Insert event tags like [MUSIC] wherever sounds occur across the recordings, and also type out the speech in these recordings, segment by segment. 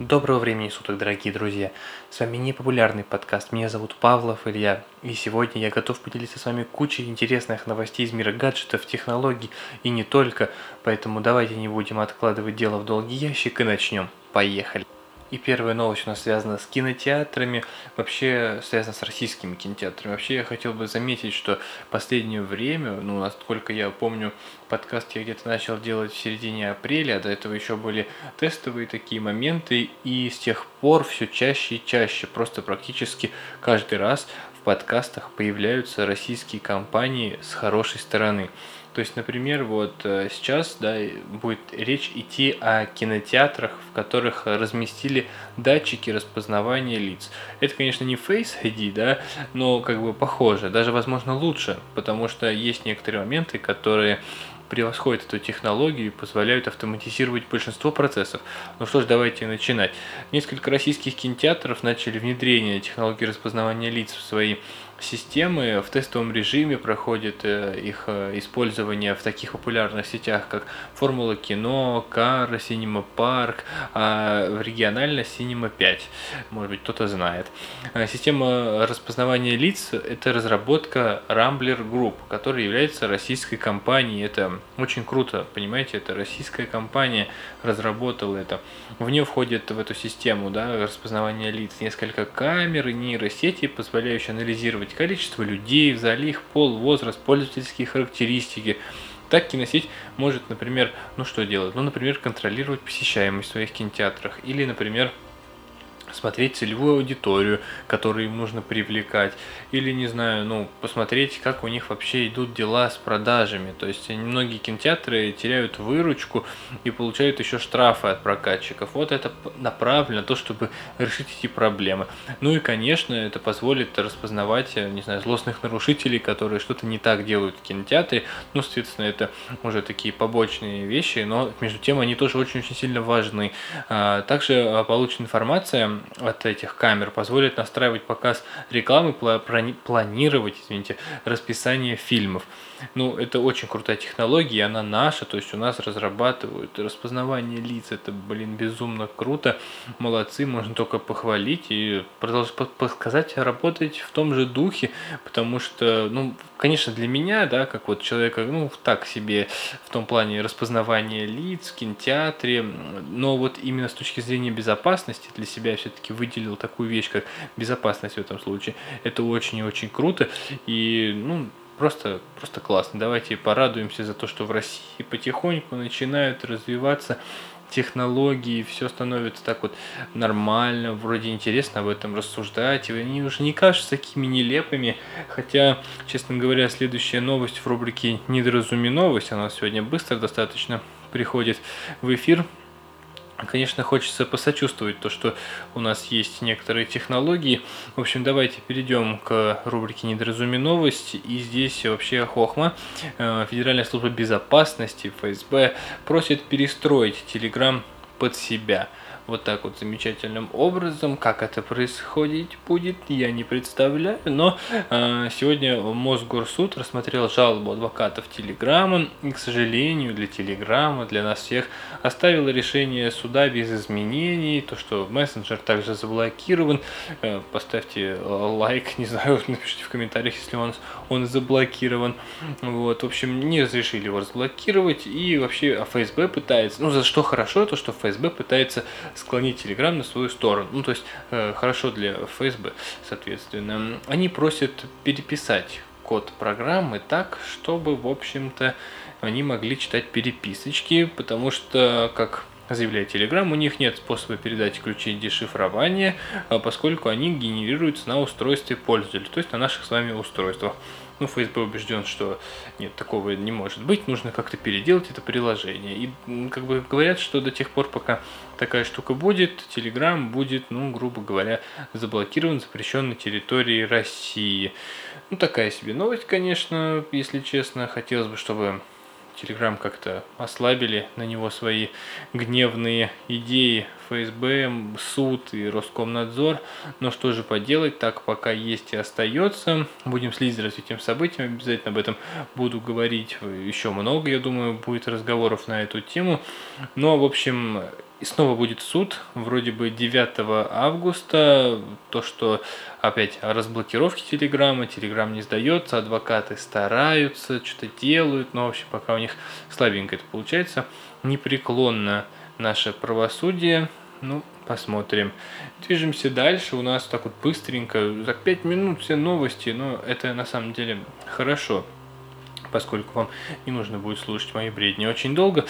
Доброго времени суток, дорогие друзья! С вами непопулярный подкаст. Меня зовут Павлов Илья. И сегодня я готов поделиться с вами кучей интересных новостей из мира гаджетов, технологий и не только. Поэтому давайте не будем откладывать дело в долгий ящик и начнем. Поехали! И первая новость у нас связана с кинотеатрами, вообще связана с российскими кинотеатрами. Вообще я хотел бы заметить, что последнее время, ну, насколько я помню, подкаст я где-то начал делать в середине апреля, а до этого еще были тестовые такие моменты, и с тех пор все чаще и чаще, просто практически каждый раз в подкастах появляются российские компании с хорошей стороны. То есть, например, вот э, сейчас да, будет речь идти о кинотеатрах, в которых разместили датчики распознавания лиц. Это, конечно, не Face ID, да, но как бы похоже, даже, возможно, лучше, потому что есть некоторые моменты, которые превосходят эту технологию и позволяют автоматизировать большинство процессов. Ну что ж, давайте начинать. Несколько российских кинотеатров начали внедрение технологии распознавания лиц в свои системы в тестовом режиме проходит э, их э, использование в таких популярных сетях, как Формула Кино, Кар, Синема Парк, а в регионально Синема 5. Может быть, кто-то знает. Э, система распознавания лиц – это разработка Rambler Group, которая является российской компанией. Это очень круто, понимаете, это российская компания разработала это. В нее входит в эту систему да, распознавания лиц несколько камер и нейросети, позволяющие анализировать количество людей в зале, их пол, возраст, пользовательские характеристики. Так киносеть может, например, ну что делать? Ну, например, контролировать посещаемость в своих кинотеатрах. Или, например, смотреть целевую аудиторию, которую им нужно привлекать, или, не знаю, ну, посмотреть, как у них вообще идут дела с продажами. То есть многие кинотеатры теряют выручку и получают еще штрафы от прокатчиков. Вот это направлено на то, чтобы решить эти проблемы. Ну и, конечно, это позволит распознавать, не знаю, злостных нарушителей, которые что-то не так делают в кинотеатре. Ну, соответственно, это уже такие побочные вещи, но между тем они тоже очень-очень сильно важны. А, также а, получена информация от этих камер позволит настраивать показ рекламы, планировать, извините, расписание фильмов. Ну, это очень крутая технология, она наша, то есть у нас разрабатывают распознавание лиц, это, блин, безумно круто, молодцы, можно только похвалить и продолжать подсказать работать в том же духе, потому что, ну, конечно, для меня, да, как вот человека, ну, так себе в том плане распознавания лиц в кинотеатре, но вот именно с точки зрения безопасности для себя я все-таки выделил такую вещь, как безопасность в этом случае. Это очень и очень круто, и, ну, просто, просто классно. Давайте порадуемся за то, что в России потихоньку начинают развиваться технологии, все становится так вот нормально, вроде интересно об этом рассуждать, и они уже не кажутся такими нелепыми, хотя, честно говоря, следующая новость в рубрике «Недоразуми новость», она сегодня быстро достаточно приходит в эфир, Конечно, хочется посочувствовать то, что у нас есть некоторые технологии. В общем, давайте перейдем к рубрике «Недоразуми новости». И здесь вообще Хохма, э, Федеральная служба безопасности, ФСБ, просит перестроить Telegram под себя – вот так вот замечательным образом. Как это происходить будет, я не представляю. Но э, сегодня Мосгорсуд рассмотрел жалобу адвокатов Телеграма. И, к сожалению, для Телеграма, для нас всех, оставило решение суда без изменений. То, что мессенджер также заблокирован. Э, поставьте лайк, не знаю, [LAUGHS] напишите в комментариях, если он, он заблокирован. Вот, в общем, не разрешили его разблокировать. И вообще а ФСБ пытается, ну, за что хорошо, то, что ФСБ пытается склонить Telegram на свою сторону. Ну, то есть э, хорошо для ФСБ, соответственно. Они просят переписать код программы так, чтобы, в общем-то, они могли читать переписочки, потому что, как заявляет Telegram, у них нет способа передать ключи дешифрования, а поскольку они генерируются на устройстве пользователя, то есть на наших с вами устройствах. Ну, ФСБ убежден, что нет, такого не может быть, нужно как-то переделать это приложение. И как бы говорят, что до тех пор, пока такая штука будет, Telegram будет, ну, грубо говоря, заблокирован, запрещен на территории России. Ну, такая себе новость, конечно, если честно. Хотелось бы, чтобы Телеграм как-то ослабили на него свои гневные идеи ФСБ, суд и Роскомнадзор. Но что же поделать, так пока есть и остается. Будем следить за развитием событий, обязательно об этом буду говорить еще много, я думаю, будет разговоров на эту тему. Но, в общем, и снова будет суд, вроде бы 9 августа, то, что опять разблокировки Телеграма, Телеграм не сдается, адвокаты стараются, что-то делают, но, в общем, пока у них слабенько это получается, непреклонно наше правосудие, ну, посмотрим. Движемся дальше. У нас так вот быстренько, за 5 минут все новости, но это на самом деле хорошо поскольку вам не нужно будет слушать мои бредни очень долго.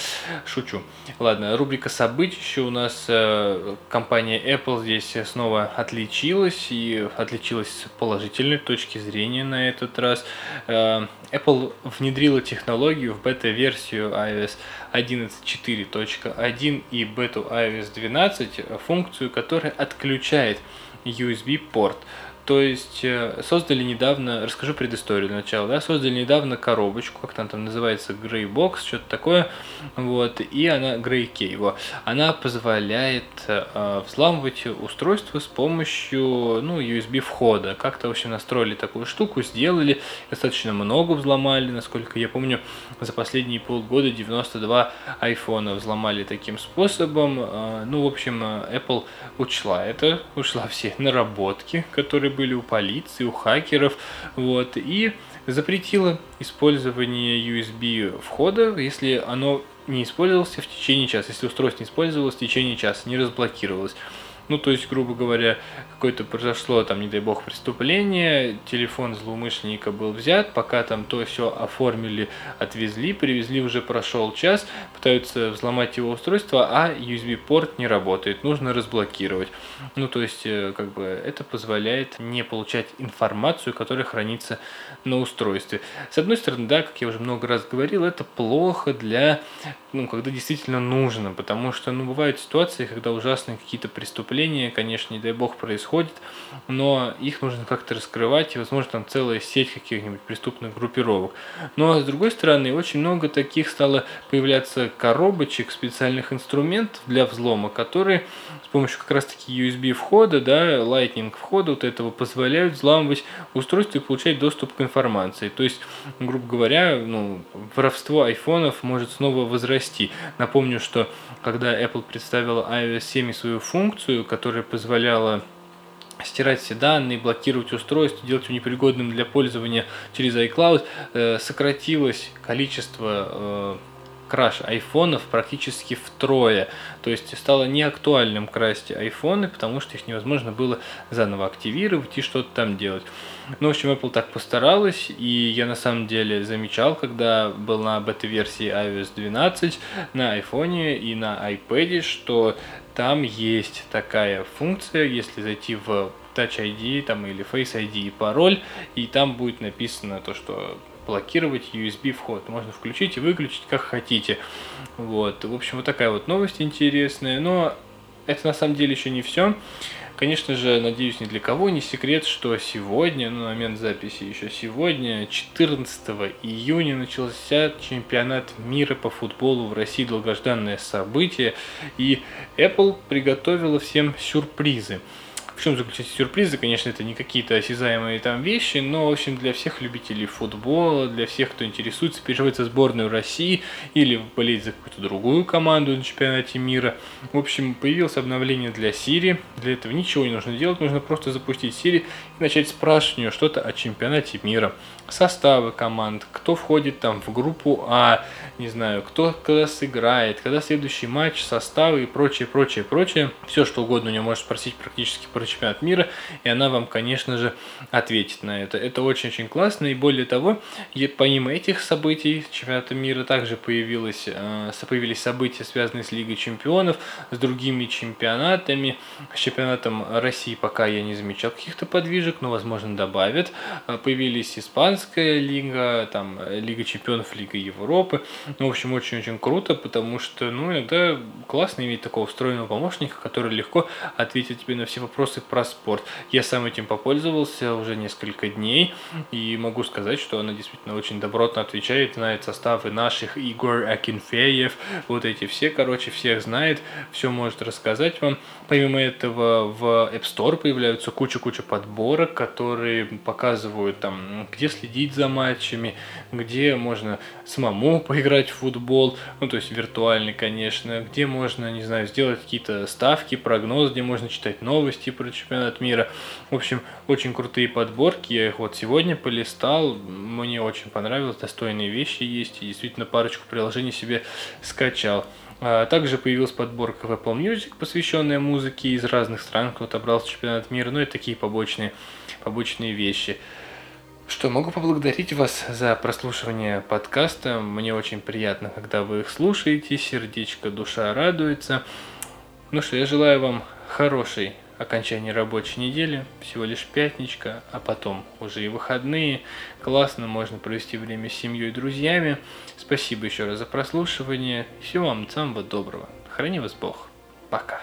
Шучу. Ладно, рубрика событий. Еще у нас э, компания Apple здесь снова отличилась и отличилась с положительной точки зрения на этот раз. Э, Apple внедрила технологию в бета-версию iOS 11.4.1 и бету iOS 12 функцию, которая отключает USB-порт. То есть э, создали недавно, расскажу предысторию для начала, да, создали недавно коробочку, как там там называется, Grey Box, что-то такое, вот, и она, Grey Key, его, она позволяет э, взламывать устройство с помощью, ну, USB входа, как-то, в общем, настроили такую штуку, сделали, достаточно много взломали, насколько я помню, за последние полгода 92 айфона взломали таким способом, э, ну, в общем, э, Apple учла это, ушла все наработки, которые были у полиции, у хакеров, вот, и запретила использование USB входа, если оно не использовалось в течение часа, если устройство не использовалось в течение часа, не разблокировалось. Ну, то есть, грубо говоря, какое-то произошло, там, не дай бог, преступление, телефон злоумышленника был взят, пока там то все оформили, отвезли, привезли, уже прошел час, пытаются взломать его устройство, а USB-порт не работает, нужно разблокировать. Ну, то есть, э, как бы, это позволяет не получать информацию, которая хранится на устройстве. С одной стороны, да, как я уже много раз говорил, это плохо для, ну, когда действительно нужно, потому что, ну, бывают ситуации, когда ужасные какие-то преступления, конечно, не дай бог, происходят, но их нужно как-то раскрывать, и, возможно, там целая сеть каких-нибудь преступных группировок. Но, с другой стороны, очень много таких стало появляться коробочек, специальных инструментов для взлома, которые с помощью как раз-таки USB входа, да, Lightning входа вот этого позволяют взламывать устройство и получать доступ к информации. То есть, грубо говоря, ну, воровство айфонов может снова возрасти. Напомню, что когда Apple представила iOS 7 свою функцию, которая позволяла стирать все данные, блокировать устройство, делать его непригодным для пользования через iCloud, э, сократилось количество э, краш айфонов практически втрое. То есть стало неактуальным красть айфоны, потому что их невозможно было заново активировать и что-то там делать. Ну, в общем, Apple так постаралась, и я на самом деле замечал, когда был на бета-версии iOS 12 на iPhone и на iPad, что там есть такая функция, если зайти в Touch ID там, или Face ID и пароль, и там будет написано то, что блокировать USB вход. Можно включить и выключить как хотите. Вот. В общем, вот такая вот новость интересная. Но это на самом деле еще не все. Конечно же, надеюсь, ни для кого не секрет, что сегодня, ну, на момент записи еще сегодня, 14 июня, начался чемпионат мира по футболу в России, долгожданное событие, и Apple приготовила всем сюрпризы. В чем заключаются сюрпризы? Конечно, это не какие-то осязаемые там вещи, но, в общем, для всех любителей футбола, для всех, кто интересуется, переживает за сборную России или болеет за какую-то другую команду на чемпионате мира. В общем, появилось обновление для Siri. Для этого ничего не нужно делать, нужно просто запустить Siri и начать спрашивать у нее что-то о чемпионате мира составы команд, кто входит там в группу А, не знаю, кто когда сыграет, когда следующий матч, составы и прочее, прочее, прочее. Все, что угодно у нее может спросить практически про чемпионат мира, и она вам, конечно же, ответит на это. Это очень-очень классно, и более того, помимо этих событий чемпионата мира также появилось, э, появились события, связанные с Лигой чемпионов, с другими чемпионатами. С чемпионатом России пока я не замечал каких-то подвижек, но, возможно, добавят. Э, появились Испанская лига, там Лига чемпионов, Лига Европы. Ну, в общем, очень-очень круто, потому что, ну, иногда классно иметь такого встроенного помощника, который легко ответит тебе на все вопросы, вопросы про спорт. Я сам этим попользовался уже несколько дней и могу сказать, что она действительно очень добротно отвечает, знает составы наших Игорь Акинфеев, вот эти все, короче, всех знает, все может рассказать вам. Помимо этого в App Store появляются куча-куча подборок, которые показывают там, где следить за матчами, где можно самому поиграть в футбол, ну то есть виртуальный, конечно, где можно, не знаю, сделать какие-то ставки, прогноз, где можно читать новости про чемпионат мира. В общем, очень крутые подборки, я их вот сегодня полистал, мне очень понравилось, достойные вещи есть, и действительно парочку приложений себе скачал. А также появилась подборка в Apple Music, посвященная музыке из разных стран, кто отобрался чемпионат мира, ну и такие побочные, побочные вещи. Что, могу поблагодарить вас за прослушивание подкаста. Мне очень приятно, когда вы их слушаете, сердечко, душа радуется. Ну что, я желаю вам хорошей окончания рабочей недели, всего лишь пятничка, а потом уже и выходные. Классно, можно провести время с семьей и друзьями. Спасибо еще раз за прослушивание. Всего вам самого доброго. Храни вас Бог. Пока.